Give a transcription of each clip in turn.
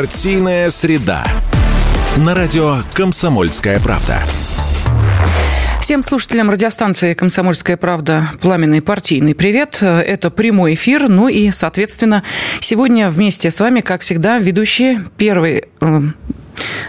Партийная среда. На радио «Комсомольская правда». Всем слушателям радиостанции «Комсомольская правда» пламенный партийный привет. Это прямой эфир. Ну и, соответственно, сегодня вместе с вами, как всегда, ведущие первый э,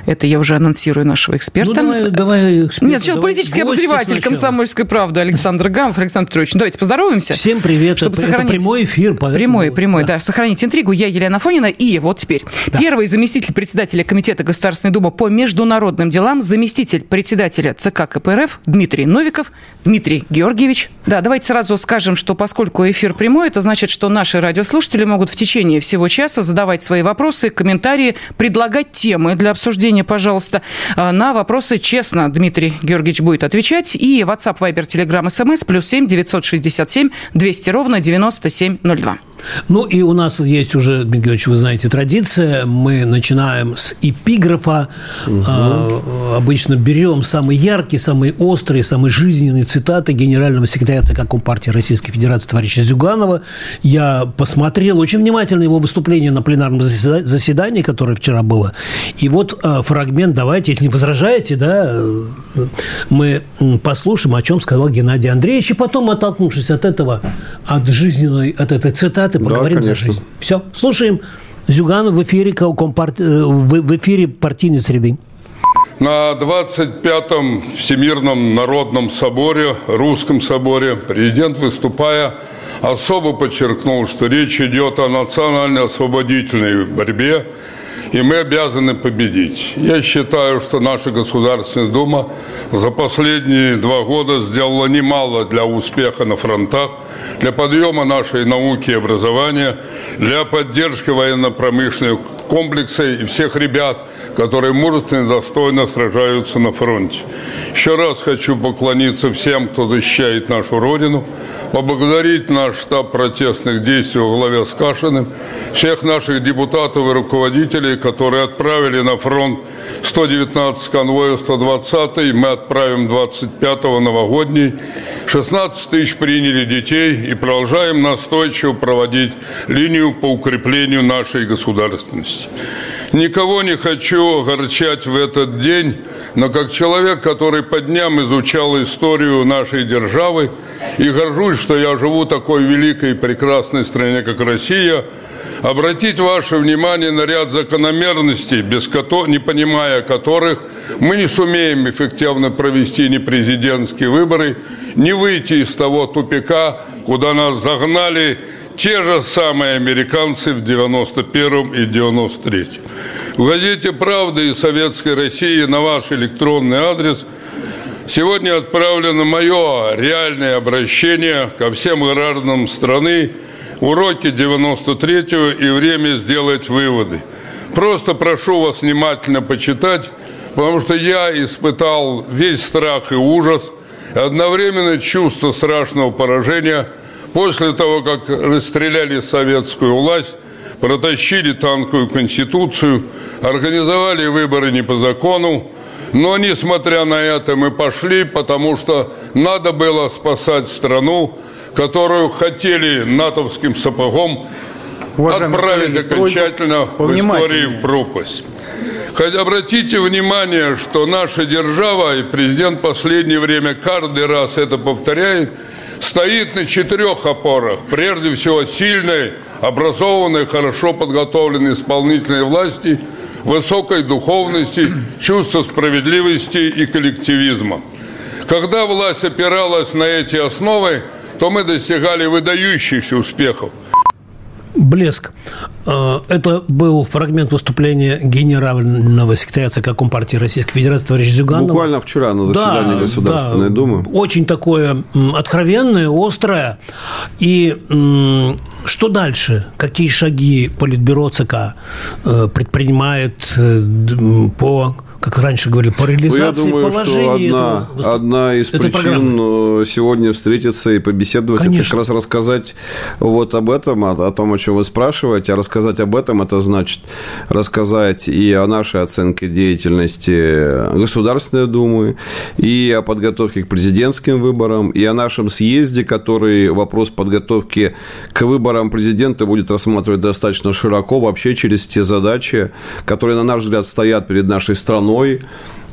это я уже анонсирую нашего эксперта. Ну, давай, давай эксперт. Нет, сейчас политический обозреватель сначала. «Комсомольской правды» Александр Гамов. Александр Петрович, давайте поздороваемся. Всем привет. Чтобы это, сохранить... это прямой эфир. Поэтому... Прямой, прямой, да. да. Сохранить интригу. Я Елена Фонина. И вот теперь. Да. Первый заместитель председателя Комитета Государственной Думы по международным делам, заместитель председателя ЦК КПРФ Дмитрий Новиков. Дмитрий Георгиевич. Да, давайте сразу скажем, что поскольку эфир прямой, это значит, что наши радиослушатели могут в течение всего часа задавать свои вопросы, комментарии, предлагать темы для обсуждения, пожалуйста. А, на вопросы честно Дмитрий Георгиевич будет отвечать. И WhatsApp, Viber, Telegram, SMS плюс 7 967 200 ровно 9702. Ну и у нас есть уже, Дмитрий Георгиевич, вы знаете, традиция. Мы начинаем с эпиграфа. Угу. А, обычно берем самые яркие, самые острые, самые жизненные цитаты генерального секретаря ЦК Компартии Российской Федерации товарища Зюганова. Я посмотрел очень внимательно его выступление на пленарном заседании, которое вчера было. И вот а, фрагмент, давайте, если не возражаете, да, мы послушаем, о чем сказал Геннадий Андреевич, и потом, оттолкнувшись от этого, от жизненной, от этой цитаты, и поговорим да, за жизнь. Все, слушаем Зюганов в эфире. Э, в эфире партийной среды. На 25-м Всемирном народном соборе, Русском соборе, президент, выступая, особо подчеркнул, что речь идет о национально-освободительной борьбе, и мы обязаны победить. Я считаю, что наша Государственная Дума за последние два года сделала немало для успеха на фронтах, для подъема нашей науки и образования, для поддержки военно-промышленного комплекса и всех ребят, которые мужественно и достойно сражаются на фронте. Еще раз хочу поклониться всем, кто защищает нашу Родину, поблагодарить наш штаб протестных действий во главе с Кашиным, всех наших депутатов и руководителей, которые отправили на фронт 119 конвоев, 120 мы отправим 25-го новогодний. 16 тысяч приняли детей и продолжаем настойчиво проводить линию по укреплению нашей государственности. Никого не хочу огорчать в этот день, но как человек, который по дням изучал историю нашей державы и горжусь, что я живу в такой великой и прекрасной стране, как Россия, обратить ваше внимание на ряд закономерностей, без которых, не понимая которых мы не сумеем эффективно провести ни президентские выборы, не выйти из того тупика, куда нас загнали те же самые американцы в 91 и 93 В газете «Правда» и «Советской России» на ваш электронный адрес сегодня отправлено мое реальное обращение ко всем гражданам страны, уроки 93-го и время сделать выводы. Просто прошу вас внимательно почитать, потому что я испытал весь страх и ужас, одновременно чувство страшного поражения – После того, как расстреляли советскую власть, протащили танковую конституцию, организовали выборы не по закону, но, несмотря на это, мы пошли, потому что надо было спасать страну, которую хотели натовским сапогом Уважаемые отправить коллеги, окончательно в истории в пропасть. Хоть обратите внимание, что наша держава, и президент в последнее время каждый раз это повторяет – стоит на четырех опорах. Прежде всего, сильной, образованной, хорошо подготовленной исполнительной власти, высокой духовности, чувства справедливости и коллективизма. Когда власть опиралась на эти основы, то мы достигали выдающихся успехов. Блеск. А, это был фрагмент выступления генерального секретаря ЦК Компартии Российской Федерации товарища Зюганова. Буквально вчера на заседании да, Государственной да, Думы. Очень такое откровенное, острое. И что дальше? Какие шаги Политбюро ЦК э, предпринимает э, по как раньше говорили, по реализации ну, я думаю, положения что одна, этого, одна из причин программы. Э, сегодня встретиться и побеседовать, Конечно. как раз рассказать вот об этом, о, о том, о чем вы спрашиваете, а рассказать об этом, это значит рассказать и о нашей оценке деятельности Государственной Думы, и о подготовке к президентским выборам, и о нашем съезде, который вопрос подготовки к выборам президента будет рассматривать достаточно широко, вообще через те задачи, которые, на наш взгляд, стоят перед нашей страной. А,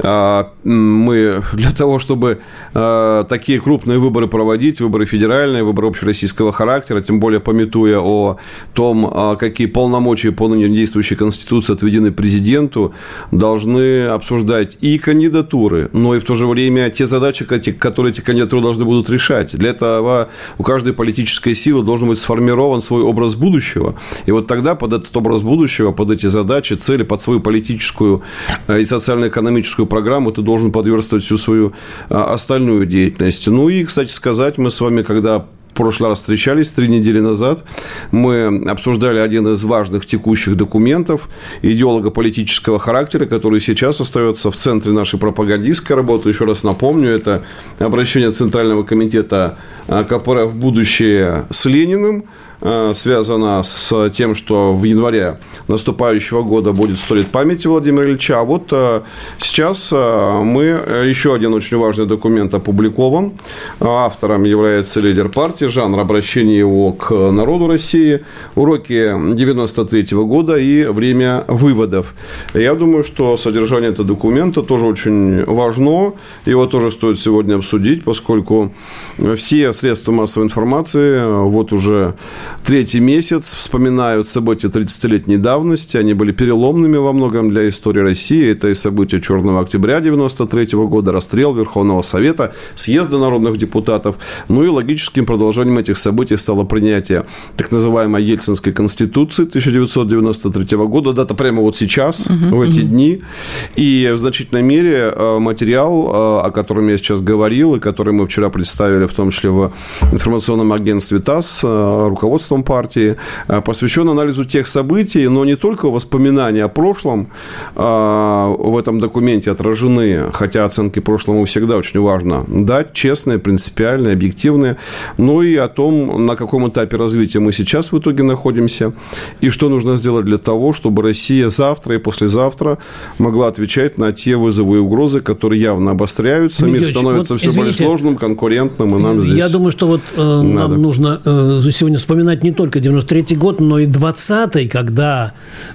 мы для того, чтобы а, такие крупные выборы проводить, выборы федеральные, выборы общероссийского характера, тем более пометуя о том, а, какие полномочия по ныне действующей Конституции отведены президенту, должны обсуждать и кандидатуры, но и в то же время те задачи, которые эти кандидатуры должны будут решать. Для этого у каждой политической силы должен быть сформирован свой образ будущего. И вот тогда под этот образ будущего, под эти задачи, цели, под свою политическую и социально-экономическую программу, ты должен подверстывать всю свою а, остальную деятельность. Ну и, кстати сказать, мы с вами, когда прошлый раз встречались три недели назад. Мы обсуждали один из важных текущих документов идеолого-политического характера, который сейчас остается в центре нашей пропагандистской работы. Еще раз напомню, это обращение Центрального комитета а, КПРФ «Будущее» с Лениным – связана с тем, что в январе наступающего года будет 100 лет памяти Владимира Ильича. А вот э, сейчас э, мы, еще один очень важный документ опубликован. Автором является лидер партии, жанр обращения его к народу России, уроки 93 -го года и время выводов. Я думаю, что содержание этого документа тоже очень важно. Его тоже стоит сегодня обсудить, поскольку все средства массовой информации вот уже третий месяц вспоминают события 30-летней давности. Они были переломными во многом для истории России. Это и события Черного октября 93 года, расстрел Верховного Совета, съезда народных депутатов. Ну и логическим продолжением этих событий стало принятие так называемой Ельцинской Конституции 1993 года. Дата прямо вот сейчас, угу, в эти угу. дни. И в значительной мере э, материал, э, о котором я сейчас говорил, и который мы вчера представили, в том числе в информационном агентстве ТАСС, э, руководство руководством партии, э, посвящен анализу тех событий, но не только воспоминания о прошлом э, в этом документе отражены, хотя оценки прошлому всегда очень важно дать, честные, принципиальные, объективные, но и о том, на каком этапе развития мы сейчас в итоге находимся, и что нужно сделать для того, чтобы Россия завтра и послезавтра могла отвечать на те вызовы и угрозы, которые явно обостряются, мир становится вот, все извините, более сложным, конкурентным, и нам здесь Я думаю, что вот э, нам нужно э, сегодня вспоминать вспоминать не только 93 год, но и 20-й, когда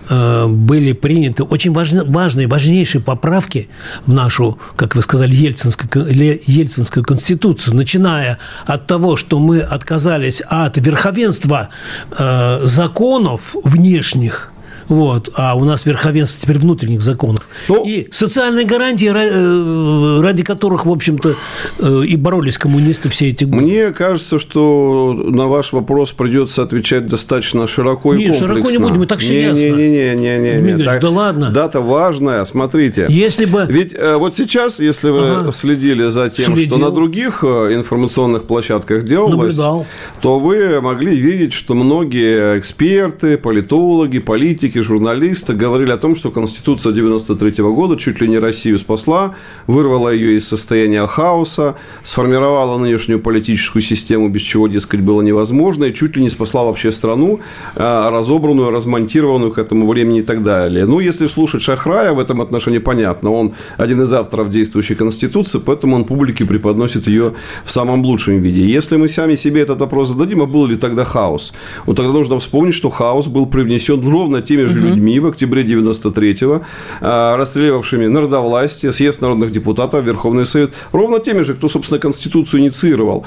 э, были приняты очень важные, важные, важнейшие поправки в нашу, как вы сказали, Ельцинскую, Ельцинскую конституцию, начиная от того, что мы отказались от верховенства э, законов внешних, вот. А у нас верховенство теперь внутренних законов. Ну, и социальные гарантии, э, ради которых, в общем-то, э, и боролись коммунисты все эти годы. Мне кажется, что на ваш вопрос придется отвечать достаточно широко и Нет, комплексно. широко не будем, и так все не, ясно. Не-не-не. не, не, так, да ладно. Дата важная, смотрите. Если бы... Ведь э, вот сейчас, если вы ага. следили за тем, Следил. что на других информационных площадках делалось, Наблюдал. то вы могли видеть, что многие эксперты, политологи, политики, политики, журналисты говорили о том, что Конституция 93 года чуть ли не Россию спасла, вырвала ее из состояния хаоса, сформировала нынешнюю политическую систему, без чего, дескать, было невозможно, и чуть ли не спасла вообще страну, а, разобранную, размонтированную к этому времени и так далее. Ну, если слушать Шахрая, в этом отношении понятно. Он один из авторов действующей Конституции, поэтому он публике преподносит ее в самом лучшем виде. Если мы сами себе этот вопрос зададим, а был ли тогда хаос? Вот тогда нужно вспомнить, что хаос был привнесен ровно теми же угу. людьми в октябре 93-го, а, расстреливавшими народовластие, съезд народных депутатов, Верховный Совет, ровно теми же, кто, собственно, Конституцию инициировал.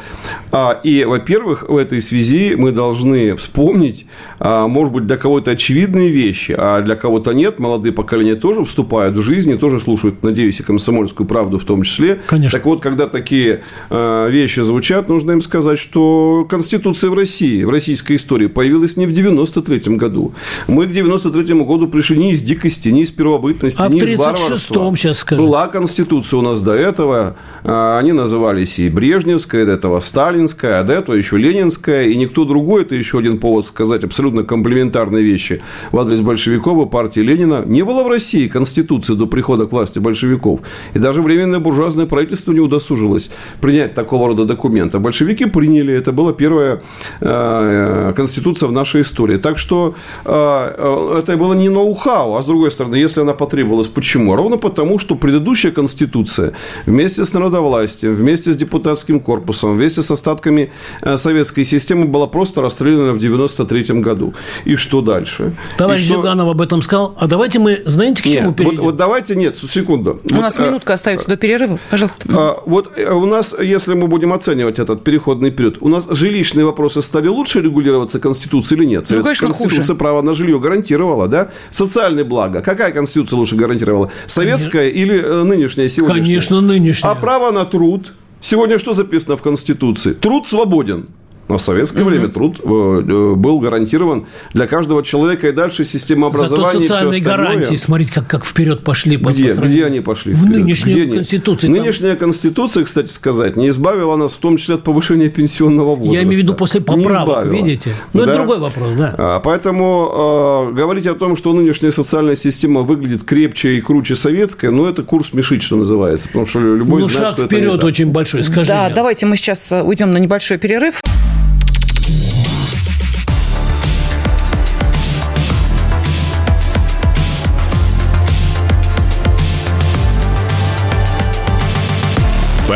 А, и, во-первых, в этой связи мы должны вспомнить, а, может быть, для кого-то очевидные вещи, а для кого-то нет. Молодые поколения тоже вступают в жизнь и тоже слушают, надеюсь, и комсомольскую правду в том числе. Конечно. Так вот, когда такие вещи звучат, нужно им сказать, что Конституция в России, в российской истории появилась не в 93 году. Мы к 93 93 году пришли не из дикости, не из первобытности, а не из варварства. сейчас скажите. Была Конституция у нас до этого. А, они назывались и Брежневская, до этого Сталинская, а до этого еще Ленинская. И никто другой, это еще один повод сказать абсолютно комплементарные вещи в адрес большевиков и партии Ленина. Не было в России Конституции до прихода к власти большевиков. И даже Временное буржуазное правительство не удосужилось принять такого рода документы. Большевики приняли. Это была первая э, Конституция в нашей истории. Так что э, это было не ноу-хау. А с другой стороны, если она потребовалась, почему? Ровно потому, что предыдущая Конституция вместе с народовластием, вместе с депутатским корпусом, вместе с остатками э, советской системы была просто расстреляна в 93 году. И что дальше? Товарищ что... Зюганов об этом сказал. А давайте мы, знаете, к чему нет, перейдем? Вот, вот давайте, нет, секунду. У вот, нас минутка остается до перерыва. Пожалуйста. А, вот э, у нас, если мы будем оценивать этот переходный период, у нас жилищные вопросы стали лучше регулироваться Конституцией или нет? Ну, конечно, Конституция хуже. право на жилье гарантировала, да? Социальные блага. Какая Конституция лучше гарантировала? Советская конечно. или э, нынешняя, сегодняшняя? Конечно, нынешняя. А право на труд? Сегодня что записано в Конституции? Труд свободен. Но в советское угу. время труд э, э, был гарантирован для каждого человека, и дальше система образования. Зато социальные гарантии, смотрите, как, как вперед пошли. Где, по где они пошли? В вперед? нынешней где Конституции. Там... Нынешняя Конституция, кстати сказать, не избавила нас в том числе от повышения пенсионного возраста. Я имею в виду после поправок, видите? Но да? это другой вопрос, да. А, поэтому э, говорить о том, что нынешняя социальная система выглядит крепче и круче советская, ну, это курс мешить, что называется. Потому что любой ну, знает, шаг что вперед это очень большой, скажи Да, мне. давайте мы сейчас уйдем на небольшой перерыв.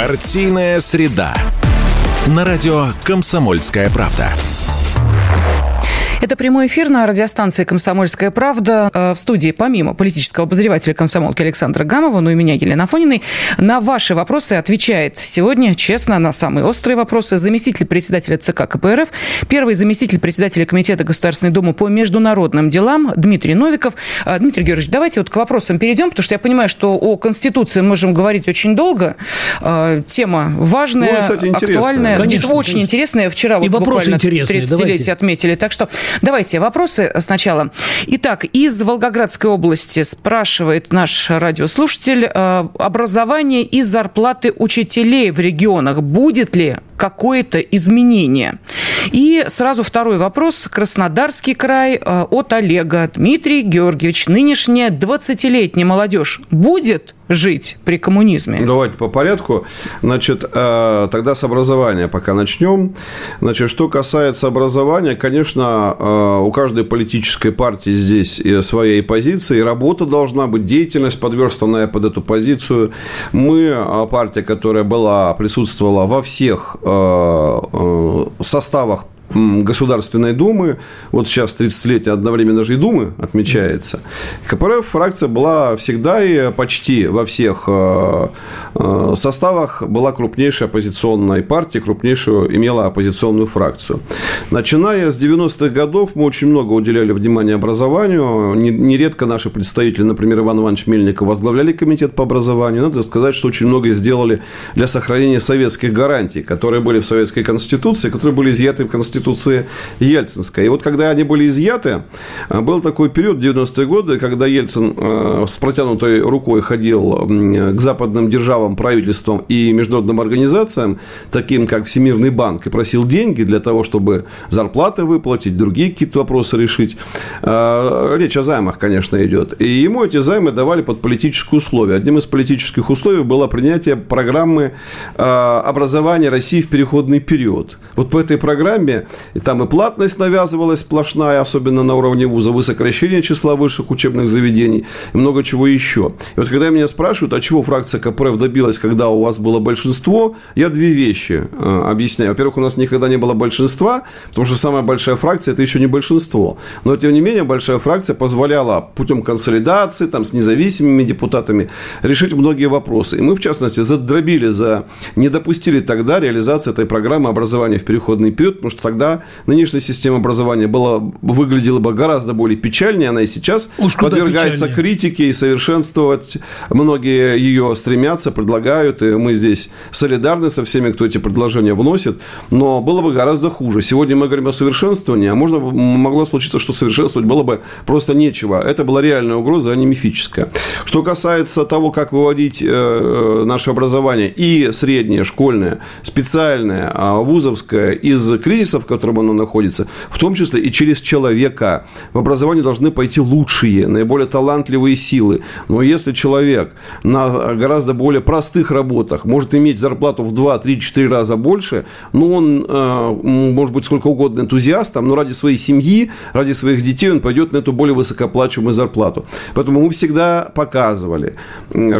Партийная среда. На радио «Комсомольская правда». Это прямой эфир на радиостанции «Комсомольская правда». Э, в студии, помимо политического обозревателя комсомолки Александра Гамова, ну и меня, Елена Фониной, на ваши вопросы отвечает сегодня, честно, на самые острые вопросы заместитель председателя ЦК КПРФ, первый заместитель председателя Комитета Государственной Думы по международным делам Дмитрий Новиков. Э, Дмитрий Георгиевич, давайте вот к вопросам перейдем, потому что я понимаю, что о Конституции можем говорить очень долго. Э, тема важная, ну, кстати, актуальная, конечно, очень конечно. интересная. Вчера и вот буквально 30-летие отметили. Так что Давайте вопросы сначала. Итак, из Волгоградской области спрашивает наш радиослушатель э, образование и зарплаты учителей в регионах. Будет ли какое-то изменение? И сразу второй вопрос. Краснодарский край э, от Олега. Дмитрий Георгиевич, нынешняя 20-летняя молодежь будет жить при коммунизме? Давайте по порядку. Значит, э, тогда с образования пока начнем. Значит, что касается образования, конечно, э, у каждой политической партии здесь своей позиции. Работа должна быть, деятельность, подверстанная под эту позицию. Мы, партия, которая была, присутствовала во всех составах Государственной Думы, вот сейчас 30-летие одновременно же и Думы отмечается, КПРФ фракция была всегда и почти во всех э, э, составах была крупнейшей оппозиционной партией, крупнейшую имела оппозиционную фракцию. Начиная с 90-х годов мы очень много уделяли внимания образованию. Нередко наши представители, например, Иван Иванович Мельников, возглавляли комитет по образованию. Надо сказать, что очень много сделали для сохранения советских гарантий, которые были в Советской Конституции, которые были изъяты в Конституции Конституции Ельцинской. И вот когда они были изъяты, э, был такой период, 90-е годы, когда Ельцин э, с протянутой рукой ходил к западным державам, правительствам и международным организациям, таким как Всемирный банк, и просил деньги для того, чтобы зарплаты выплатить, другие какие-то вопросы решить. Э, речь о займах, конечно, идет. И ему эти займы давали под политические условия. Одним из политических условий было принятие программы образования России в переходный период. Вот по этой программе и там и платность навязывалась сплошная, особенно на уровне вуза, вы сокращение числа высших учебных заведений и много чего еще. И вот когда меня спрашивают, а чего фракция КПРФ добилась, когда у вас было большинство, я две вещи э, объясняю. Во-первых, у нас никогда не было большинства, потому что самая большая фракция – это еще не большинство. Но, тем не менее, большая фракция позволяла путем консолидации, там, с независимыми депутатами решить многие вопросы. И мы, в частности, задробили, за... не допустили тогда реализации этой программы образования в переходный период, потому что тогда тогда нынешняя система образования была, выглядела бы гораздо более печальнее. Она и сейчас Уж подвергается критике и совершенствовать. Многие ее стремятся, предлагают, и мы здесь солидарны со всеми, кто эти предложения вносит. Но было бы гораздо хуже. Сегодня мы говорим о совершенствовании, а можно могло случиться, что совершенствовать было бы просто нечего. Это была реальная угроза, а не мифическая. Что касается того, как выводить э, э, наше образование и среднее, школьное, специальное, а вузовское из кризиса, в котором оно находится, в том числе и через человека. В образование должны пойти лучшие, наиболее талантливые силы. Но если человек на гораздо более простых работах может иметь зарплату в 2, 3, 4 раза больше, ну, он э, может быть сколько угодно энтузиастом, но ради своей семьи, ради своих детей он пойдет на эту более высокооплачиваемую зарплату. Поэтому мы всегда показывали,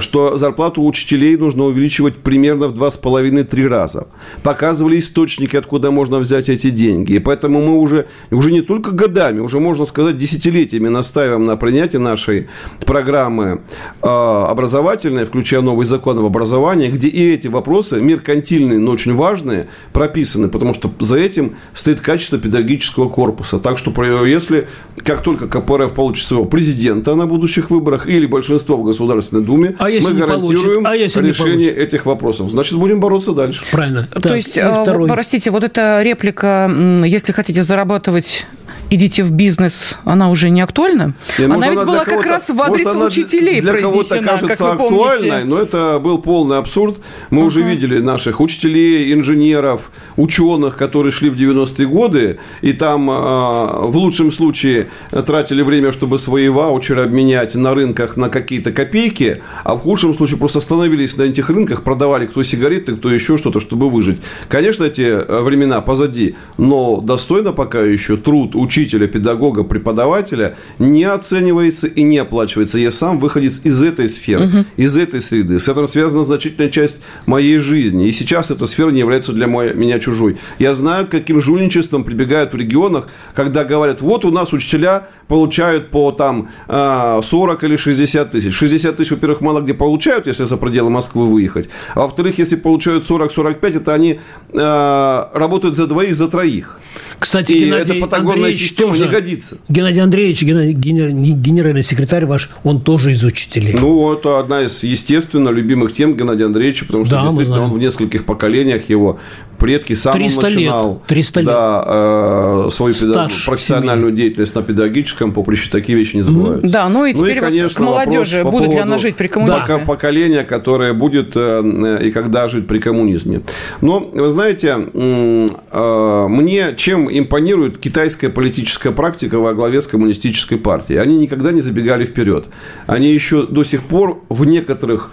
что зарплату учителей нужно увеличивать примерно в 2,5-3 раза. Показывали источники, откуда можно взять эти деньги. И поэтому мы уже, уже не только годами, уже можно сказать десятилетиями настаиваем на принятии нашей программы э, образовательной, включая новый закон об образовании, где и эти вопросы, меркантильные, но очень важные, прописаны, потому что за этим стоит качество педагогического корпуса. Так что если как только КПРФ получит своего президента на будущих выборах или большинство в Государственной Думе, а мы гарантируем а решение этих вопросов. Значит, будем бороться дальше. Правильно. То так, есть, э, второй... простите, вот эта реплика, если хотите зарабатывать идите в бизнес, она уже не актуальна? И, она может, ведь была как раз в адрес учителей для произнесена, кажется как вы актуальной, но это был полный абсурд. Мы uh-huh. уже видели наших учителей, инженеров, ученых, которые шли в 90-е годы, и там а, в лучшем случае тратили время, чтобы свои ваучеры обменять на рынках на какие-то копейки, а в худшем случае просто остановились на этих рынках, продавали кто сигареты, кто еще что-то, чтобы выжить. Конечно, эти времена позади, но достойно пока еще труд учителя, педагога, преподавателя не оценивается и не оплачивается. Я сам выходец из этой сферы, угу. из этой среды. С этим связана значительная часть моей жизни. И сейчас эта сфера не является для меня чужой. Я знаю, каким жульничеством прибегают в регионах, когда говорят, вот у нас учителя получают по там 40 а, или 60 тысяч. 60 тысяч, во-первых, мало где получают, если за пределы Москвы выехать. А во-вторых, если получают 40-45, это они э, работают за двоих, за троих. Кстати, и Геннадий эта патагонная Андреевич система тоже, не годится. Геннадий Андреевич, генеральный секретарь ваш, он тоже из учителей. Ну, это одна из, естественно, любимых тем Геннадия Андреевича, потому что да, действительно он в нескольких поколениях его предки сам 300 начинал лет. 300 да, э, свою педаг... профессиональную деятельность на педагогическом поприще. Такие вещи не забываются. Да, ну и теперь ну и, конечно, вот к молодежи. По будет ли она жить при коммунизме? Да. Поколение, которое будет э, и когда жить при коммунизме. Но, вы знаете, э, мне чем импонирует китайская политическая практика во главе с коммунистической партией? Они никогда не забегали вперед. Они еще до сих пор в некоторых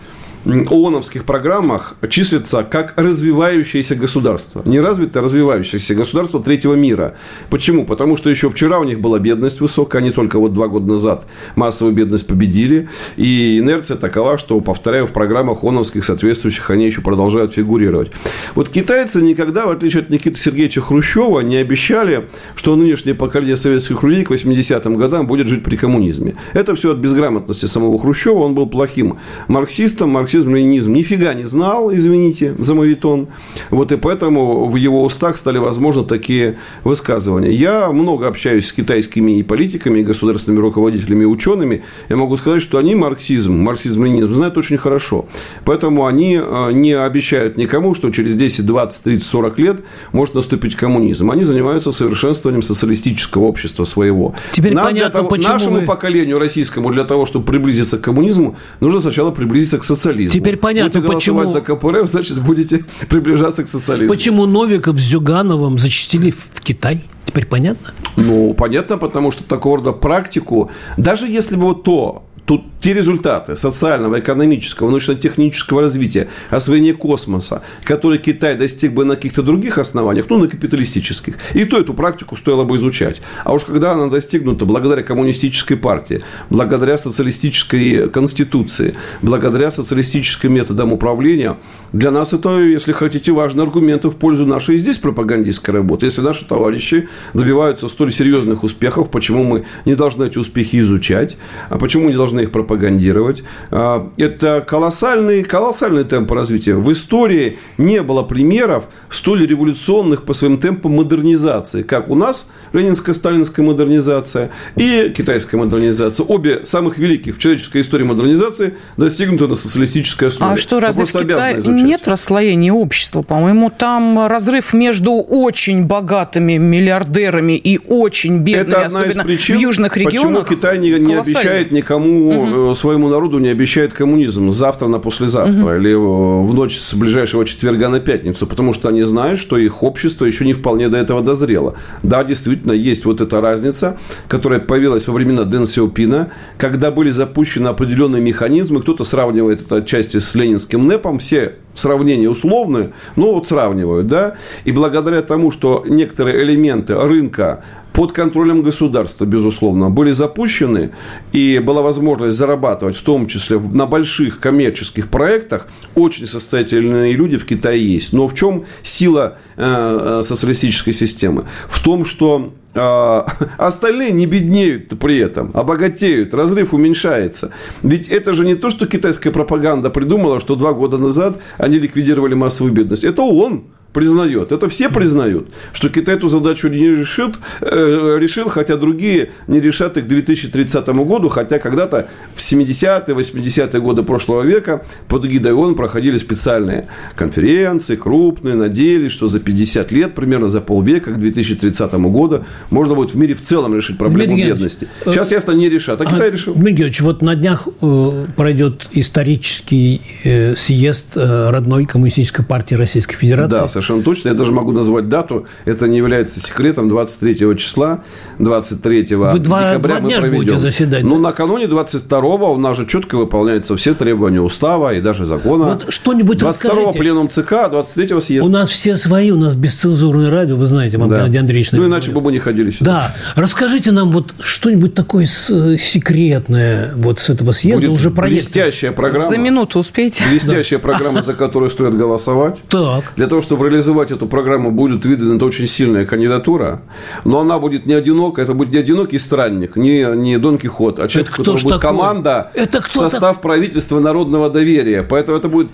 ООНовских программах числится как развивающееся государство. Не развитое, а развивающееся государство третьего мира. Почему? Потому что еще вчера у них была бедность высокая, они только вот два года назад массовую бедность победили. И инерция такова, что, повторяю, в программах ООНовских соответствующих они еще продолжают фигурировать. Вот китайцы никогда, в отличие от Никиты Сергеевича Хрущева, не обещали, что нынешнее поколение советских людей к 80-м годам будет жить при коммунизме. Это все от безграмотности самого Хрущева. Он был плохим марксистом, марксистом марксизм, ленинизм нифига не знал, извините за мовитон. Вот и поэтому в его устах стали возможны такие высказывания. Я много общаюсь с китайскими и политиками, и государственными руководителями, и учеными. Я могу сказать, что они марксизм, марксизм-ленинизм знают очень хорошо. Поэтому они э, не обещают никому, что через 10, 20, 30, 40 лет может наступить коммунизм. Они занимаются совершенствованием социалистического общества своего. Теперь Нам понятно, того, почему нашему вы... поколению российскому для того, чтобы приблизиться к коммунизму, нужно сначала приблизиться к социализму социализму. Теперь понятно, будете почему... за КПРФ, значит, будете приближаться к социализму. Почему Новиков с Зюгановым зачастили в Китай? Теперь понятно? Ну, понятно, потому что такого рода практику, даже если бы вот то, Тут те результаты социального, экономического, научно-технического развития, освоения космоса, которые Китай достиг бы на каких-то других основаниях, ну, на капиталистических, и то эту практику стоило бы изучать. А уж когда она достигнута благодаря коммунистической партии, благодаря социалистической конституции, благодаря социалистическим методам управления, Для нас это, если хотите, важный аргумент в пользу нашей здесь пропагандистской работы. Если наши товарищи добиваются столь серьезных успехов, почему мы не должны эти успехи изучать, а почему не должны их пропагандировать? А, это колоссальный, колоссальный темп развития. В истории не было примеров столь революционных по своим темпам модернизации, как у нас ленинская, сталинская модернизация и китайская модернизация. Обе самых великих в человеческой истории модернизации достигнуты на социалистической основе. А что, разве в Китае нет расслоения общества? По-моему, там разрыв между очень богатыми миллиардерами и очень бедными, Это одна особенно из причин, в южных регионах. Почему Китай не, не обещает никому, угу. своему народу не обещает коммунизм завтра на послезавтра угу. или в ночь с ближайшего четверга на пятницу? Потому что они знают, что их общество еще не вполне до этого дозрело. Да, действительно, есть вот эта разница, которая появилась во времена Дэн Сяопина, когда были запущены определенные механизмы, кто-то сравнивает это отчасти с ленинским НЭПом, все сравнения условные, но вот сравнивают, да, и благодаря тому, что некоторые элементы рынка под контролем государства, безусловно, были запущены, и была возможность зарабатывать, в том числе на больших коммерческих проектах, очень состоятельные люди в Китае есть. Но в чем сила э, э социалистической системы? В том, что а, остальные не беднеют при этом, а богатеют, разрыв уменьшается. Ведь это же не то, что китайская пропаганда придумала, что два года назад они ликвидировали массовую бедность. Это он признает. Это все признают, что Китай эту задачу не решит, э, решил, хотя другие не решат их к 2030 году, хотя когда-то в 70-е, 80-е годы прошлого века под эгидой ООН проходили специальные конференции, крупные, надеялись, что за 50 лет, примерно за полвека, к 2030 году, можно будет в мире в целом решить проблему Дмитрий бедности. Э, Сейчас, ясно, не решат, а, а Китай решил. Дмитрий Георгиевич, вот на днях э, пройдет исторический э, съезд э, родной коммунистической партии Российской Федерации. Да, совершенно точно. Я даже могу назвать дату. Это не является секретом. 23 числа, 23 Вы два, декабря два дня мы проведем. будете заседать. Ну, да? накануне 22-го у нас же четко выполняются все требования устава и даже закона. Вот что-нибудь 22-го пленум ЦК, 23-го съезда. У нас все свои, у нас бесцензурное радио, вы знаете, вам да. Геннадий Андреевич. Ну, иначе бы мы не ходили сюда. Да. Расскажите нам вот что-нибудь такое секретное вот с этого съезда Будет уже проект. блестящая программа. За минуту успеете. Блестящая программа, за которую стоит голосовать. Так. Для того, чтобы реализовать эту программу, будет выдвинута очень сильная кандидатура, но она будет не одинокая, это будет не одинокий странник, не, не Дон Кихот, а человек, это кто будет такой? команда, это кто состав так? правительства народного доверия. Поэтому это будет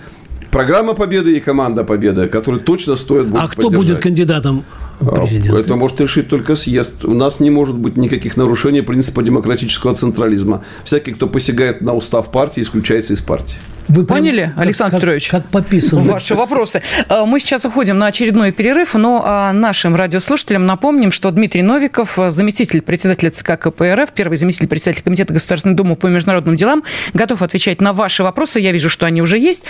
программа победы и команда победы, которые точно стоит будет А кто поддержать. будет кандидатом а, президента? Это может решить только съезд. У нас не может быть никаких нарушений принципа демократического централизма. Всякий, кто посягает на устав партии, исключается из партии. Вы поняли, прям, Александр как, Петрович? Как, как пописано. Ваши вопросы. А, мы сейчас уходим на очередной перерыв, но а, нашим радиослушателям напомним, что Дмитрий Новиков, заместитель председателя ЦК КПРФ, первый заместитель председателя Комитета Государственной Думы по международным делам, готов отвечать на ваши вопросы. Я вижу, что они уже есть.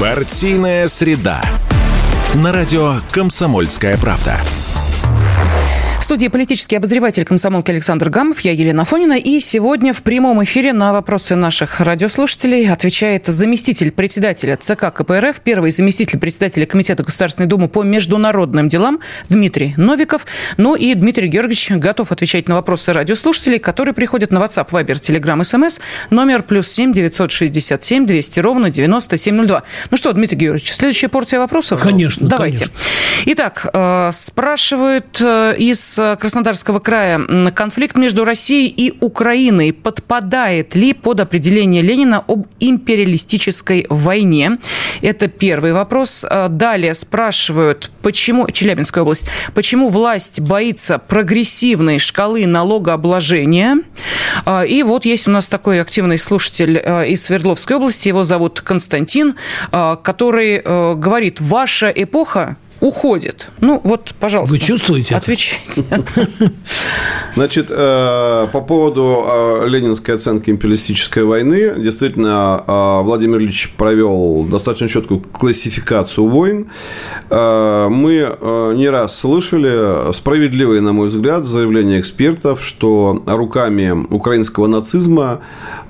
Партийная среда. На радио «Комсомольская правда» студии политический обозреватель комсомолки Александр Гамов, я Елена Фонина. И сегодня в прямом эфире на вопросы наших радиослушателей отвечает заместитель председателя ЦК КПРФ, первый заместитель председателя Комитета Государственной Думы по международным делам Дмитрий Новиков. Ну и Дмитрий Георгиевич готов отвечать на вопросы радиослушателей, которые приходят на WhatsApp, Viber, Telegram, SMS, номер плюс семь девятьсот шестьдесят семь двести ровно девяносто семь ноль два. Ну что, Дмитрий Георгиевич, следующая порция вопросов? Конечно. Давайте. Конечно. Итак, э, спрашивают э, из Краснодарского края. Конфликт между Россией и Украиной подпадает ли под определение Ленина об империалистической войне? Это первый вопрос. А, далее спрашивают, почему, Челябинская область, почему власть боится прогрессивной шкалы налогообложения? А, и вот есть у нас такой активный слушатель из Свердловской области, его зовут Константин, который говорит, ваша эпоха уходит. Ну, вот, пожалуйста. Вы чувствуете Отвечайте. Значит, э, по поводу э, ленинской оценки империалистической войны, действительно, э, Владимир Ильич провел достаточно четкую классификацию войн. Мы не раз слышали справедливые, на мой взгляд, заявления экспертов, что руками украинского нацизма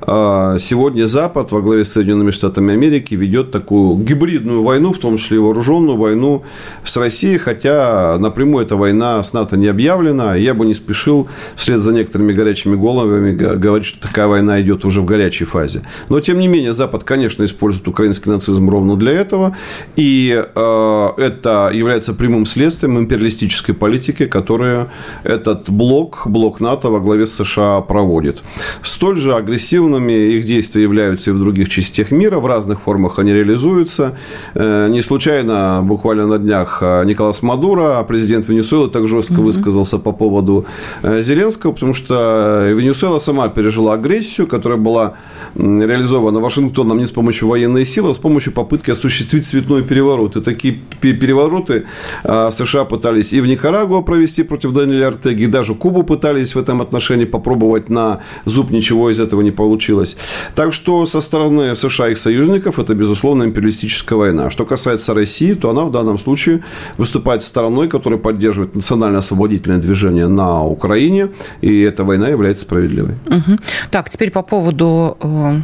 сегодня Запад во главе с Соединенными Штатами Америки ведет такую гибридную войну, в том числе вооруженную войну с Россией, хотя напрямую эта война с НАТО не объявлена. Я бы не спешил вслед за некоторыми горячими головами говорить, что такая война идет уже в горячей фазе. Но, тем не менее, Запад, конечно, использует украинский нацизм ровно для этого. И э, это является прямым следствием империалистической политики, которую этот блок, блок НАТО во главе с США проводит. Столь же агрессивными их действия являются и в других частях мира. В разных формах они реализуются. Э, не случайно буквально на днях э, Николас Мадуро, президент Венесуэлы, так жестко mm-hmm. высказался по поводу э, Зеленского, потому что Венесуэла сама пережила агрессию, которая была реализована Вашингтоном не с помощью военной силы, а с помощью попытки осуществить цветной переворот. И такие перевороты а, США пытались и в Никарагуа провести против Даниэля Артеги, и даже Кубу пытались в этом отношении попробовать на зуб, ничего из этого не получилось. Так что со стороны США и их союзников это, безусловно, империалистическая война. Что касается России, то она в данном случае выступает стороной, которая поддерживает национально-освободительное движение на Украине, и эта война является справедливой. Угу. Так, теперь по поводу э,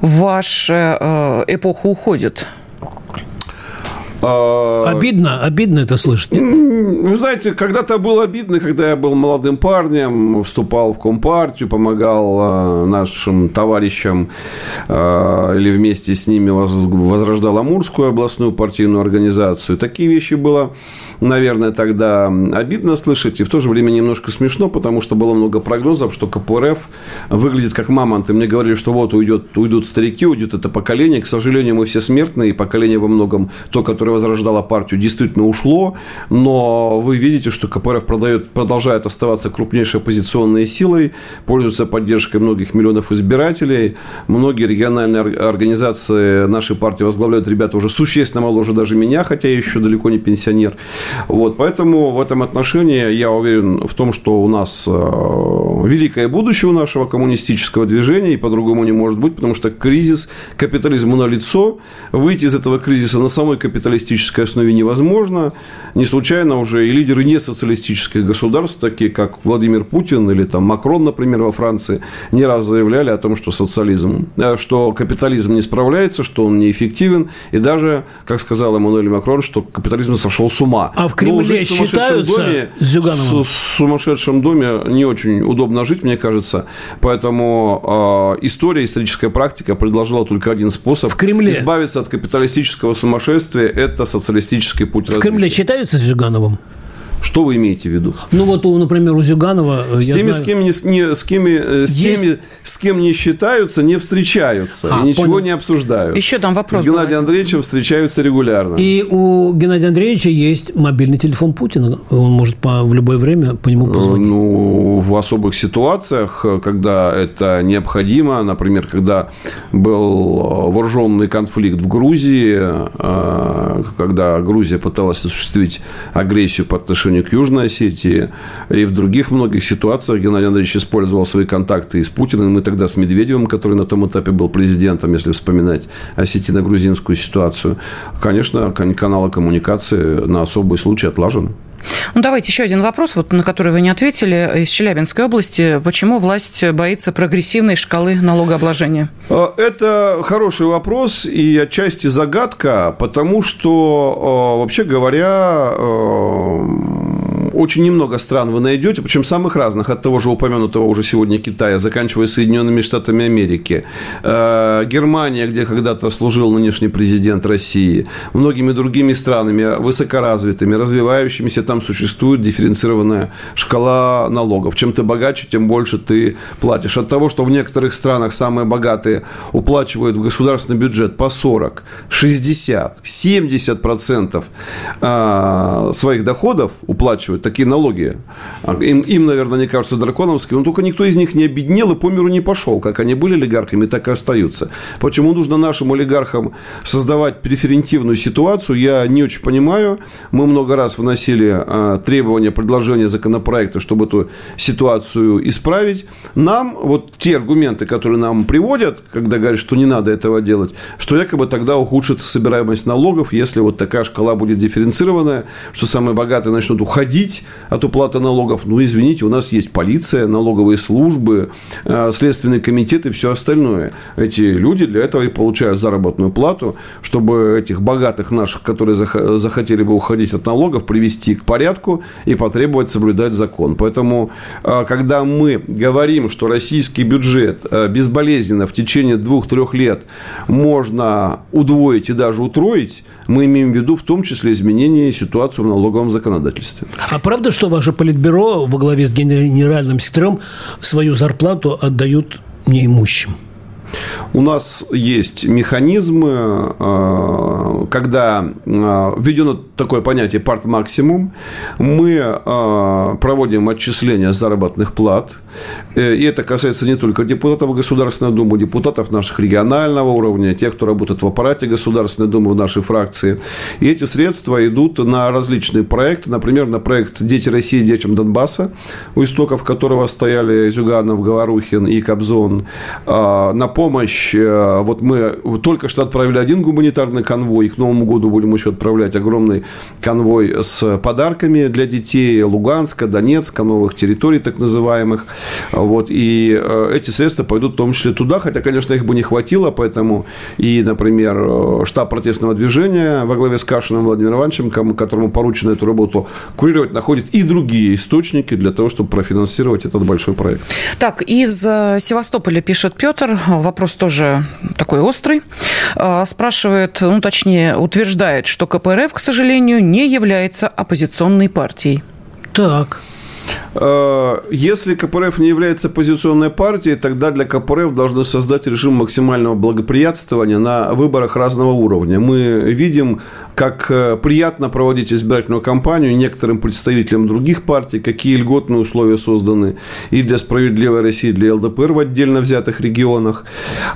ваша э, эпоха уходит. А, обидно, обидно это слышать. Вы знаете, когда-то было обидно, когда я был молодым парнем, вступал в Компартию, помогал а, нашим товарищам а, или вместе с ними возрождал Амурскую областную партийную организацию. Такие вещи было наверное, тогда обидно слышать, и в то же время немножко смешно, потому что было много прогнозов, что КПРФ выглядит как мамонт. И мне говорили, что вот уйдет, уйдут старики, уйдет это поколение. К сожалению, мы все смертные, и поколение во многом, то, которое возрождало партию, действительно ушло. Но вы видите, что КПРФ продает, продолжает оставаться крупнейшей оппозиционной силой, пользуется поддержкой многих миллионов избирателей. Многие региональные организации нашей партии возглавляют ребята уже существенно моложе даже меня, хотя я еще далеко не пенсионер. Вот, поэтому в этом отношении я уверен в том, что у нас э, великое будущее у нашего коммунистического движения, и по-другому не может быть, потому что кризис капитализма на лицо, выйти из этого кризиса на самой капиталистической основе невозможно. Не случайно уже и лидеры несоциалистических государств, такие как Владимир Путин или там Макрон, например, во Франции, не раз заявляли о том, что социализм, э, что капитализм не справляется, что он неэффективен, и даже, как сказал Эммануэль Макрон, что капитализм сошел с ума. А в Кремле считаются доме, с Зюгановым? В сумасшедшем доме не очень удобно жить, мне кажется. Поэтому э, история, историческая практика предложила только один способ в Кремле. избавиться от капиталистического сумасшествия. Это социалистический путь в развития. Кремле считаются с Зюгановым? Что вы имеете в виду? Ну вот, например, у Зюганова... С теми, знаю... с, кем не, не, с, кем, э, с есть... теми, с кем не считаются, не встречаются. А, и ничего понял. не обсуждают. Еще там вопрос. С Геннадием Андреевичем встречаются регулярно. И у Геннадия Андреевича есть мобильный телефон Путина. Он может по, в любое время по нему позвонить. Ну, в особых ситуациях, когда это необходимо, например, когда был вооруженный конфликт в Грузии, э, когда Грузия пыталась осуществить агрессию по отношению отношению к Южной Осетии и в других многих ситуациях Геннадий Андреевич использовал свои контакты и с Путиным, и тогда с Медведевым, который на том этапе был президентом, если вспоминать осетино-грузинскую ситуацию. Конечно, каналы коммуникации на особый случай отлажены. Ну, давайте еще один вопрос, вот, на который вы не ответили. Из Челябинской области. Почему власть боится прогрессивной шкалы налогообложения? А, это хороший вопрос и отчасти загадка, потому что, а, вообще говоря, а, очень немного стран вы найдете, причем самых разных, от того же упомянутого уже сегодня Китая, заканчивая Соединенными Штатами Америки, э, Германия, где когда-то служил нынешний президент России, многими другими странами, высокоразвитыми, развивающимися, там существует дифференцированная шкала налогов. Чем ты богаче, тем больше ты платишь. От того, что в некоторых странах самые богатые уплачивают в государственный бюджет по 40, 60, 70 процентов э, своих доходов, уплачивают такие налоги. А, им, им, наверное, не кажутся драконовскими, но только никто из них не обеднел и по миру не пошел. Как они были олигархами, так и остаются. Почему нужно нашим олигархам создавать преферентивную ситуацию, я не очень понимаю. Мы много раз вносили а, требования, предложения законопроекта, чтобы эту ситуацию исправить. Нам вот те аргументы, которые нам приводят, когда говорят, что не надо этого делать, что якобы тогда ухудшится собираемость налогов, если вот такая шкала будет дифференцированная, что самые богатые начнут уходить от уплаты налогов. Ну, извините, у нас есть полиция, налоговые службы, э, следственный комитет и все остальное. Эти люди для этого и получают заработную плату, чтобы этих богатых наших, которые захотели бы уходить от налогов, привести к порядку и потребовать соблюдать закон. Поэтому, э, когда мы говорим, что российский бюджет э, безболезненно в течение двух-трех лет можно удвоить и даже утроить, мы имеем в виду в том числе изменение ситуации в налоговом законодательстве. А правда, что ваше политбюро во главе с генеральным секретарем свою зарплату отдают неимущим? У нас есть механизмы, э, когда э, введено такое понятие парт максимум, мы э, проводим отчисления заработных плат, и это касается не только депутатов Государственной Думы, депутатов наших регионального уровня, тех, кто работает в аппарате Государственной Думы в нашей фракции. И эти средства идут на различные проекты, например, на проект «Дети России детям Донбасса», у истоков которого стояли Зюганов, Говорухин и Кобзон, на помощь. Э, вот мы только что отправили один гуманитарный конвой, и к Новому году будем еще отправлять огромный конвой с подарками для детей Луганска, Донецка, новых территорий так называемых. Вот, и э, эти средства пойдут в том числе туда, хотя, конечно, их бы не хватило, поэтому и, например, э, штаб протестного движения во главе с Кашиным Владимиром Ивановичем, которому поручено эту работу курировать, находит и другие источники для того, чтобы профинансировать этот большой проект. Так, из Севастополя пишет Петр, вопрос тоже такой острый. А, спрашивает, ну, точнее, утверждает, что КПРФ, к сожалению, не является оппозиционной партией. Так. Э, если КПРФ не является оппозиционной партией, тогда для КПРФ должны создать режим максимального благоприятствования на выборах разного уровня. Мы видим, как э, приятно проводить избирательную кампанию некоторым представителям других партий, какие льготные условия созданы и для «Справедливой России», и для ЛДПР в отдельно взятых регионах.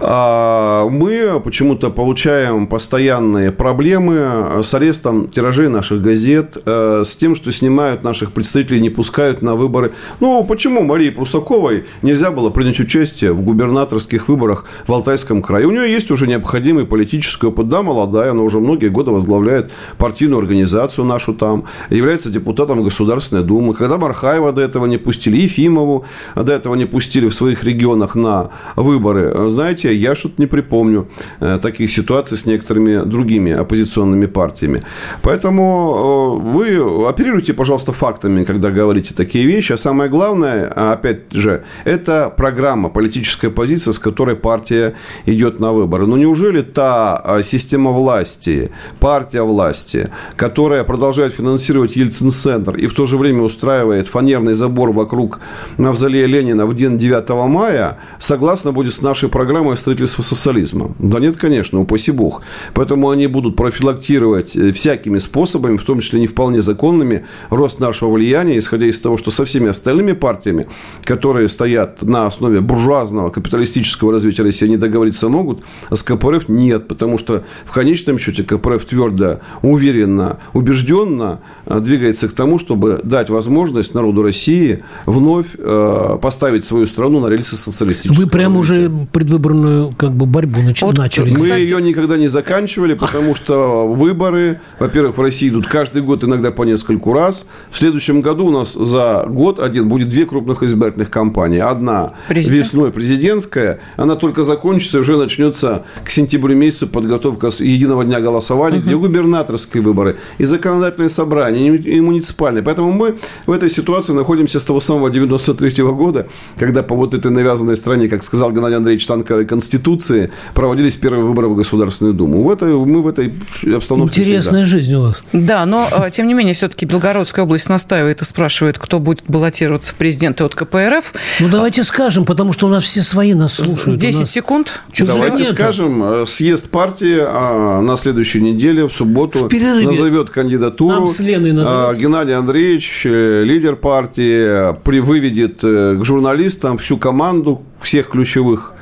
А мы почему-то получаем постоянные проблемы с арестом тиражей наших газет, э, с тем, что снимают наших представителей, не пускают на выборы. Ну, почему Марии Прусаковой нельзя было принять участие в губернаторских выборах в Алтайском крае? У нее есть уже необходимый политический опыт. Да, молодая, она уже многие годы возглавляет партийную организацию нашу там, является депутатом Государственной Думы. Когда Мархаева до этого не пустили, Ефимову до этого не пустили в своих регионах на выборы, знаете, я что-то не припомню э, таких ситуаций с некоторыми другими оппозиционными партиями. Поэтому э, вы оперируйте, пожалуйста, фактами, когда говорите такие вещи. А самое главное, а, опять же, это программа, политическая позиция, с которой партия идет на выборы. Ну, неужели та а, система власти, партия власти, которая продолжает финансировать Ельцин-центр и в то же время устраивает фанерный забор вокруг Мавзолея Ленина в день 9 мая, согласно будет с нашей программой строительства социализма? Да нет, конечно, упаси бог. Поэтому они будут профилактировать э, всякими способами, в том числе не вполне законными, рост нашего влияния, исходя из того, что со всеми остальными партиями, которые стоят на основе буржуазного капиталистического развития России, они договориться могут, а с КПРФ нет, потому что в конечном счете КПРФ твердо, уверенно, убежденно э, двигается к тому, чтобы дать возможность народу России вновь э, поставить свою страну на рельсы социалистического Вы прям уже предвыборную как бы борьбу нач- вот, начали. Мы кстати... ее никогда не заканчивали, потому что выборы, во-первых, в России идут каждый год, иногда по нескольку раз. В следующем году у нас за год один будет две крупных избирательных кампании. Одна Президент. весной президентская, она только закончится, и уже начнется к сентябрю месяцу подготовка единого дня голосования, угу. где губернаторские выборы, и законодательные собрания, и муниципальные. Поэтому мы в этой ситуации находимся с того самого 93 -го года, когда по вот этой навязанной стране, как сказал Геннадий Андреевич, танковой конституции проводились первые выборы в Государственную Думу. В этой, мы в этой обстановке Интересная всегда. жизнь у вас. Да, но, э, тем не менее, все-таки Белгородская область настаивает и спрашивает, кто кто будет баллотироваться в президенты от КПРФ. Ну, давайте скажем, потому что у нас все свои нас слушают. 10 нас... секунд. Давайте нет? скажем, э, съезд партии а, на следующей неделе, в субботу, в назовет кандидатуру. Нам с Леной назовет. Геннадий Андреевич, э, лидер партии, выведет к журналистам всю команду всех ключевых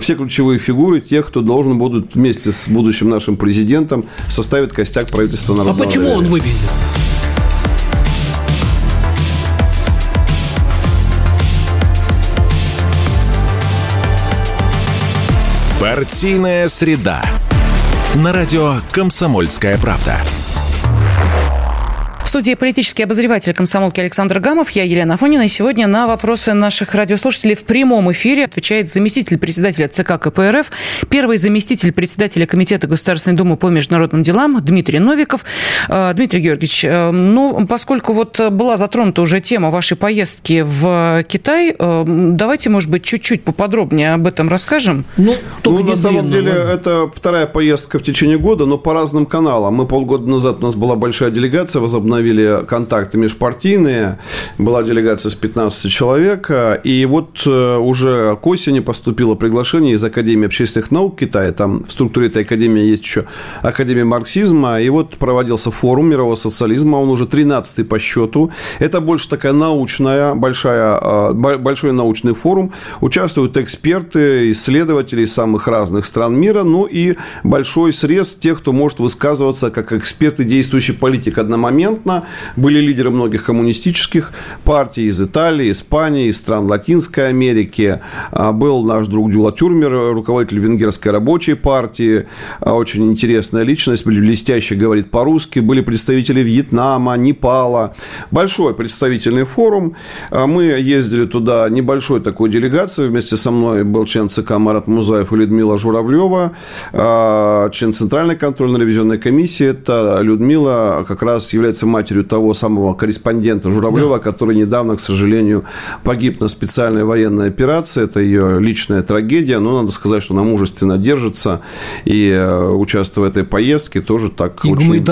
все ключевые фигуры тех, кто должен будут вместе с будущим нашим президентом составить костяк правительства народного А почему доверия. он выведет? Партийная среда. На радио «Комсомольская правда» студии политический обозреватель комсомолки Александр Гамов. Я Елена Фонина. И сегодня на вопросы наших радиослушателей в прямом эфире отвечает заместитель председателя ЦК КПРФ, первый заместитель председателя Комитета Государственной Думы по международным делам Дмитрий Новиков. Э, Дмитрий Георгиевич, э, ну, поскольку вот была затронута уже тема вашей поездки в Китай, э, давайте, может быть, чуть-чуть поподробнее об этом расскажем. Ну, ну на самом деле, это вторая поездка в течение года, но по разным каналам. Мы полгода назад, у нас была большая делегация, возобновили установили контакты межпартийные. Была делегация с 15 человек. И вот э, уже к осени поступило приглашение из Академии общественных наук Китая. Там в структуре этой академии есть еще Академия марксизма. И вот проводился форум мирового социализма. Он уже 13-й по счету. Это больше такая научная, большая, э, большой научный форум. Участвуют эксперты, исследователи из самых разных стран мира. Ну и большой срез тех, кто может высказываться как эксперты, действующий политик одномоментно Романо были лидеры многих коммунистических партий из Италии, Испании, из стран Латинской Америки. А, был наш друг Дюла Тюрмер, руководитель венгерской рабочей партии. А, очень интересная личность, блестяще говорит по-русски. Были представители Вьетнама, Непала. Большой представительный форум. А, мы ездили туда небольшой такой делегацией. Вместе со мной был член ЦК Марат Музаев и Людмила Журавлева, член Центральной контрольно-ревизионной комиссии. Это Людмила как раз является матерью того самого корреспондента Журавлева, да. который недавно, к сожалению, погиб на специальной военной операции. Это ее личная трагедия, но надо сказать, что она мужественно держится и, э, участвуя в этой поездке, тоже так и очень,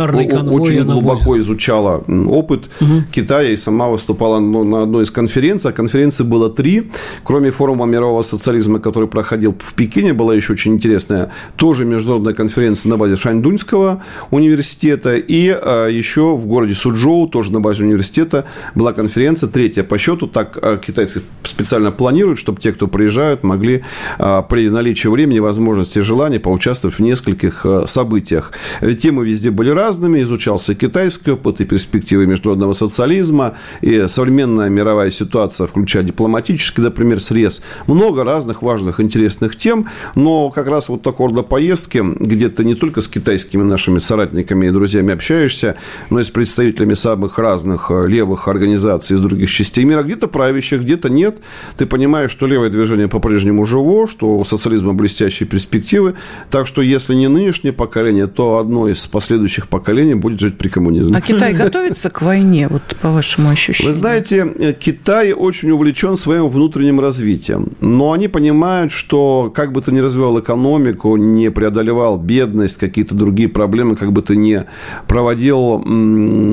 очень глубоко изучала опыт угу. Китая и сама выступала на одной из конференций. А конференций было три. Кроме форума мирового социализма, который проходил в Пекине, была еще очень интересная тоже международная конференция на базе Шаньдуньского университета и э, еще в городе Суджоу, тоже на базе университета, была конференция, третья по счету. Так э, китайцы специально планируют, чтобы те, кто приезжают, могли э, при наличии времени, возможности и желания поучаствовать в нескольких э, событиях. Темы везде были разными. Изучался китайский опыт и перспективы международного социализма, и современная мировая ситуация, включая дипломатический, например, срез. Много разных важных, интересных тем, но как раз вот такого рода поездки, где ты не только с китайскими нашими соратниками и друзьями общаешься, но и с представителями представителями самых разных э, левых организаций из других частей мира, где-то правящих, где-то нет. Ты понимаешь, что левое движение по-прежнему живо, что у социализма блестящие перспективы. Так что, если не нынешнее поколение, то одно из последующих поколений будет жить при коммунизме. А Китай готовится к войне, вот по вашему ощущению? Вы знаете, э, Китай очень увлечен своим внутренним развитием. Но они понимают, что как бы ты ни развивал экономику, не преодолевал бедность, какие-то другие проблемы, как бы ты ни проводил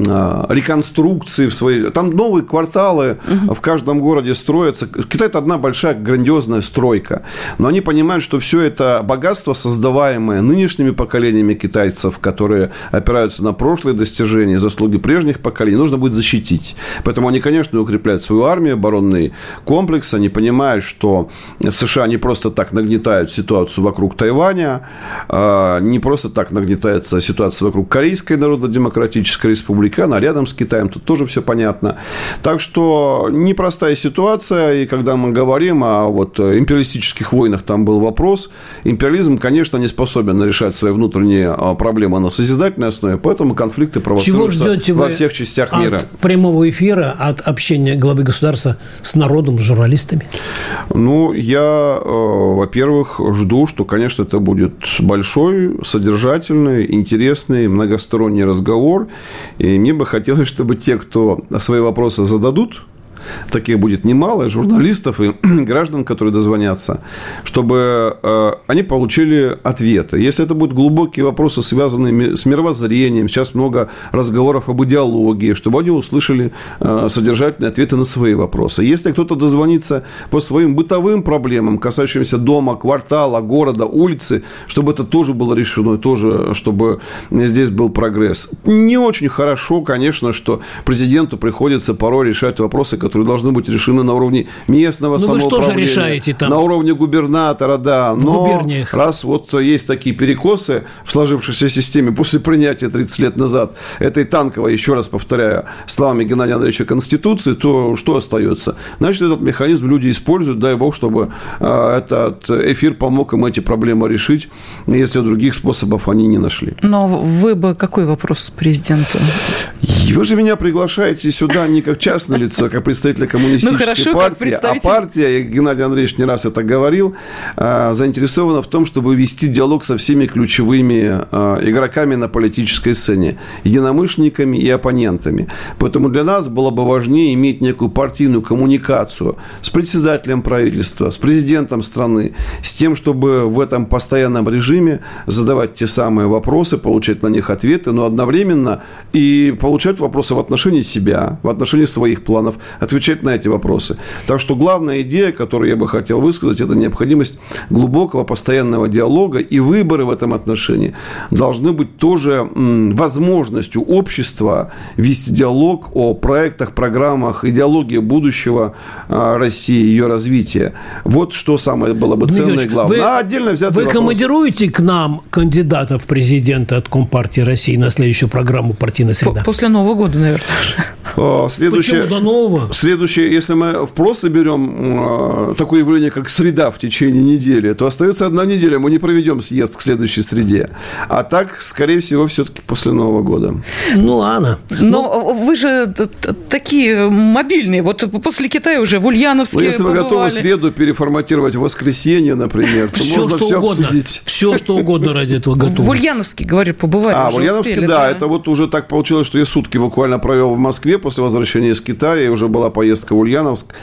реконструкции в свои... Там новые кварталы угу. в каждом городе строятся. Китай – это одна большая грандиозная стройка. Но они понимают, что все это богатство, создаваемое нынешними поколениями китайцев, которые опираются на прошлые достижения, заслуги прежних поколений, нужно будет защитить. Поэтому они, конечно, укрепляют свою армию, оборонный комплекс. Они понимают, что США не просто так нагнетают ситуацию вокруг Тайваня, а, не просто так нагнетается ситуация вокруг Корейской Народно-Демократической Республики, она рядом с Китаем, тут тоже все понятно. Так что непростая ситуация, и когда мы говорим о вот империалистических войнах, там был вопрос, империализм, конечно, не способен решать свои внутренние а, проблемы на созидательной основе, поэтому конфликты провоцируются Чего ждете во всех частях от мира. прямого эфира, от общения главы государства с народом, с журналистами? Ну, я, э, во-первых, жду, что, конечно, это будет большой, содержательный, интересный, многосторонний разговор, и мне бы хотелось, чтобы те, кто свои вопросы зададут, таких будет немало, журналистов и граждан, которые дозвонятся, чтобы э, они получили ответы. Если это будут глубокие вопросы, связанные с мировоззрением, сейчас много разговоров об идеологии, чтобы они услышали э, содержательные ответы на свои вопросы. Если кто-то дозвонится по своим бытовым проблемам, касающимся дома, квартала, города, улицы, чтобы это тоже было решено, тоже, чтобы здесь был прогресс. Не очень хорошо, конечно, что президенту приходится порой решать вопросы, которые должны быть решены на уровне местного ну, самоуправления. вы что же решаете там? На уровне губернатора, да. В Но губерниях. раз вот есть такие перекосы в сложившейся системе после принятия 30 лет назад этой танковой, еще раз повторяю, словами Геннадия Андреевича Конституции, то что остается? Значит, этот механизм люди используют, дай бог, чтобы э, этот эфир помог им эти проблемы решить, если других способов они не нашли. Но вы бы какой вопрос президенту? Вы же меня приглашаете сюда не как частное лицо, а как представителя коммунистической ну, хорошо, партии. А партия, Геннадий Андреевич не раз это говорил, а, заинтересована в том, чтобы вести диалог со всеми ключевыми а, игроками на политической сцене, единомышленниками и оппонентами. Поэтому для нас было бы важнее иметь некую партийную коммуникацию с председателем правительства, с президентом страны, с тем, чтобы в этом постоянном режиме задавать те самые вопросы, получать на них ответы, но одновременно и получать вопросы в отношении себя, в отношении своих планов, отвечать на эти вопросы. Так что главная идея, которую я бы хотел высказать, это необходимость глубокого постоянного диалога, и выборы в этом отношении должны быть тоже возможностью общества вести диалог о проектах, программах, идеологии будущего а, России, ее развития. Вот что самое было бы ценное и главное. Вы, а отдельно взятый Вы вопрос. командируете к нам кандидатов в президенты от Компартии России на следующую программу «Партийная среда»? После Нового года, наверное. Следующее, Почему до нового? Следующее, если мы просто берем э, такое явление, как среда в течение недели, то остается одна неделя, мы не проведем съезд к следующей среде. А так, скорее всего, все-таки после Нового года. Ну, ладно. Но ну, вы же такие мобильные. Вот после Китая уже в Ульяновске Но если побывали. вы готовы среду переформатировать в воскресенье, например, то все, можно что все угодно. обсудить. Все, что угодно ради этого готовы. В Ульяновске, говорят, побывали. А, в Ульяновске, успели, да, да. Это вот уже так получилось, что я сутки буквально провел в Москве после возвращения из Китая, уже была поездка в Ульяновск.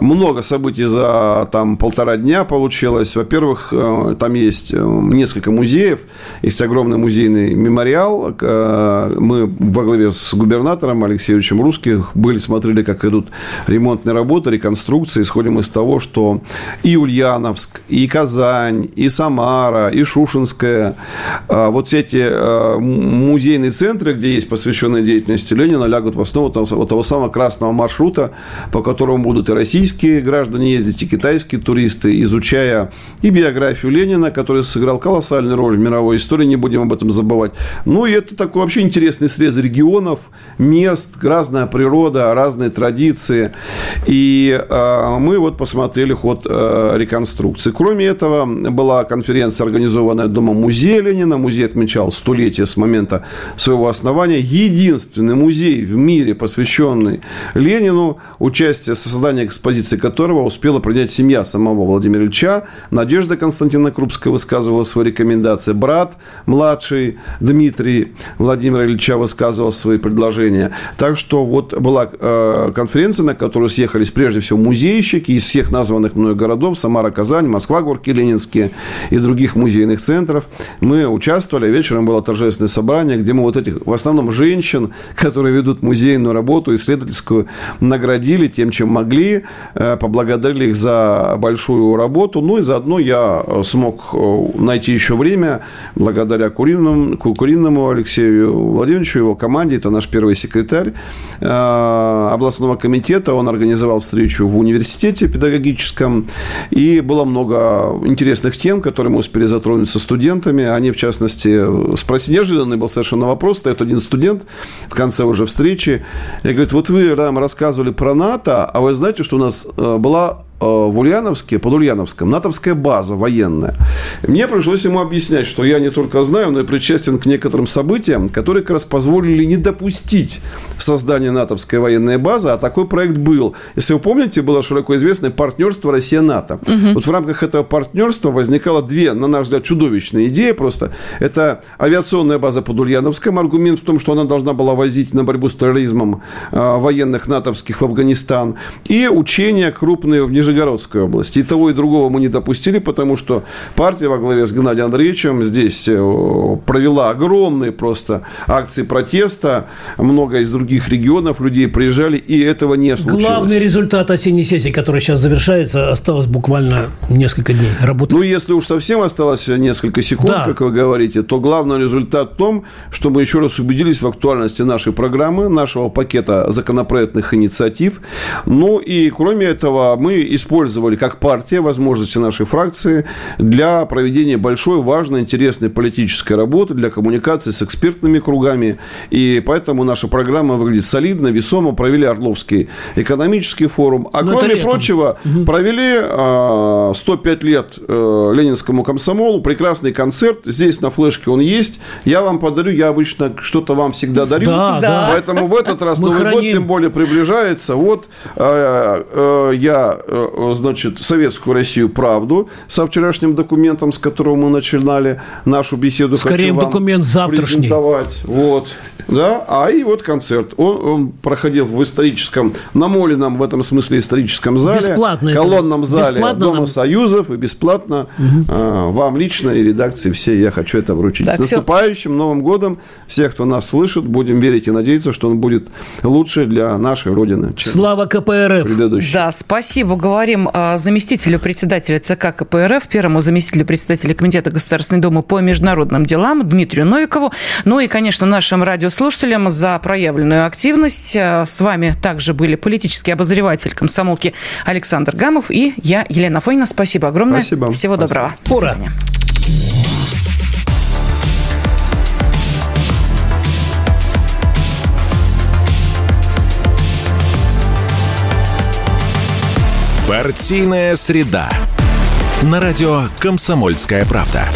Много событий за там полтора дня получилось. Во-первых, э, там есть э, несколько музеев, есть огромный музейный мемориал. Э, мы во главе с губернатором Алексеевичем Русских были, смотрели, как идут ремонтные работы, реконструкции. Исходим из того, что и Ульяновск, и Казань, и Самара, и Шушинская, вот эти музейные центры, где есть посвященные деятельности Ленина, лягут в основу того, того самого красного маршрута, по которому будут и российские граждане ездить, и китайские туристы, изучая и биографию Ленина, который сыграл колоссальную роль в мировой истории, не будем об этом забывать. Ну, и это такой вообще интересный срез регионов, мест, разная природа, разные традиции. И э, мы вот посмотрели ход э, реконструкции. Кроме этого, была конференция, организованная Домом музея Ленина. Музей отмечал столетие с момента своего основания. Единственный музей в мире, посвященный Ленину, участие в создании экспозиции которого успела принять семья самого Владимира Ильича. Надежда Константина Крупская высказывала свои рекомендации. Брат младший Дмитрий Владимира Ильича высказывал свои предложения. Так что вот была э, конференция, на которую съехались прежде всего музейщики из всех названных мной городов. Самара, Казань, Москва, Горки Ленинские и других музейных центров. Мы участвовали. Вечером было торжественное собрание, где мы вот этих, в основном женщин, которые ведут музейную работу, исследовательскую, наградили тем, чем могли, э, поблагодарили их за большую работу. Ну и заодно я э, смог э, найти еще время, благодаря Куриному, Куриному Алексею Владимировичу, его команде, это наш первый секретарь областного комитета, он организовал встречу в университете педагогическом, и было много интересных тем, которые мы успели затронуть со студентами. Они, в частности, спросили, неожиданный был совершенно вопрос, стоит один студент в конце уже встречи, и говорит, вот вы нам рассказывали про НАТО, а вы знаете, что у нас была в Ульяновске, под Ульяновском, натовская база военная. Мне пришлось ему объяснять, что я не только знаю, но и причастен к некоторым событиям, которые как раз позволили не допустить создания натовской военной базы, а такой проект был. Если вы помните, было широко известное партнерство Россия-НАТО. Угу. Вот в рамках этого партнерства возникало две, на наш взгляд, чудовищные идеи просто. Это авиационная база под Ульяновском. Аргумент в том, что она должна была возить на борьбу с терроризмом э, военных натовских в Афганистан. И учения крупные в Нижегородской области. И того, и другого мы не допустили, потому что партия во главе с Геннадием Андреевичем здесь э, провела огромные просто акции протеста. Много из других регионов людей приезжали, и этого не случилось. Главный результат осенней сессии, которая сейчас завершается, осталось буквально несколько дней работы. Ну, если уж совсем осталось несколько секунд, да. как вы говорите, то главный результат в том, что мы еще раз убедились в актуальности нашей программы, нашего пакета законопроектных инициатив. Ну и кроме этого, мы использовали как партия возможности нашей фракции для проведения большой, важной, интересной политической работы, для коммуникации с экспертными кругами. И поэтому наша программа выглядит солидно, весомо. Провели Орловский экономический форум. А Но кроме прочего, угу. провели 105 а, лет э, Ленинскому комсомолу. Прекрасный концерт. Здесь на флешке он есть. Я вам подарю. Я обычно что-то вам всегда дарю. Да, да. Поэтому в этот раз Новый храним. год тем более приближается. Вот э, э, я, значит, Советскую Россию правду со вчерашним документом, с которого мы начинали нашу беседу. Скорее документ завтрашний. Вот. Да, а и вот концерт. Он, он проходил в историческом, намоленном в этом смысле историческом зале. Бесплатно. Колонном зале бесплатно Дома нам... Союзов. И бесплатно угу. а, вам лично и редакции все я хочу это вручить. Так, С наступающим все... Новым годом. Всех, кто нас слышит, будем верить и надеяться, что он будет лучше для нашей Родины. Слава КПРФ! Предыдущий. Да, спасибо. Говорим а, заместителю председателя ЦК КПРФ, первому заместителю председателя Комитета Государственной Думы по международным делам Дмитрию Новикову. Ну и, конечно, нашим радиослушателям за проявленную активность. А, с вами также были политический обозреватель комсомолки Александр Гамов и я, Елена Фонина. Спасибо огромное. Спасибо. Всего Спасибо. доброго. Ура! Партийная среда. На радио «Комсомольская правда».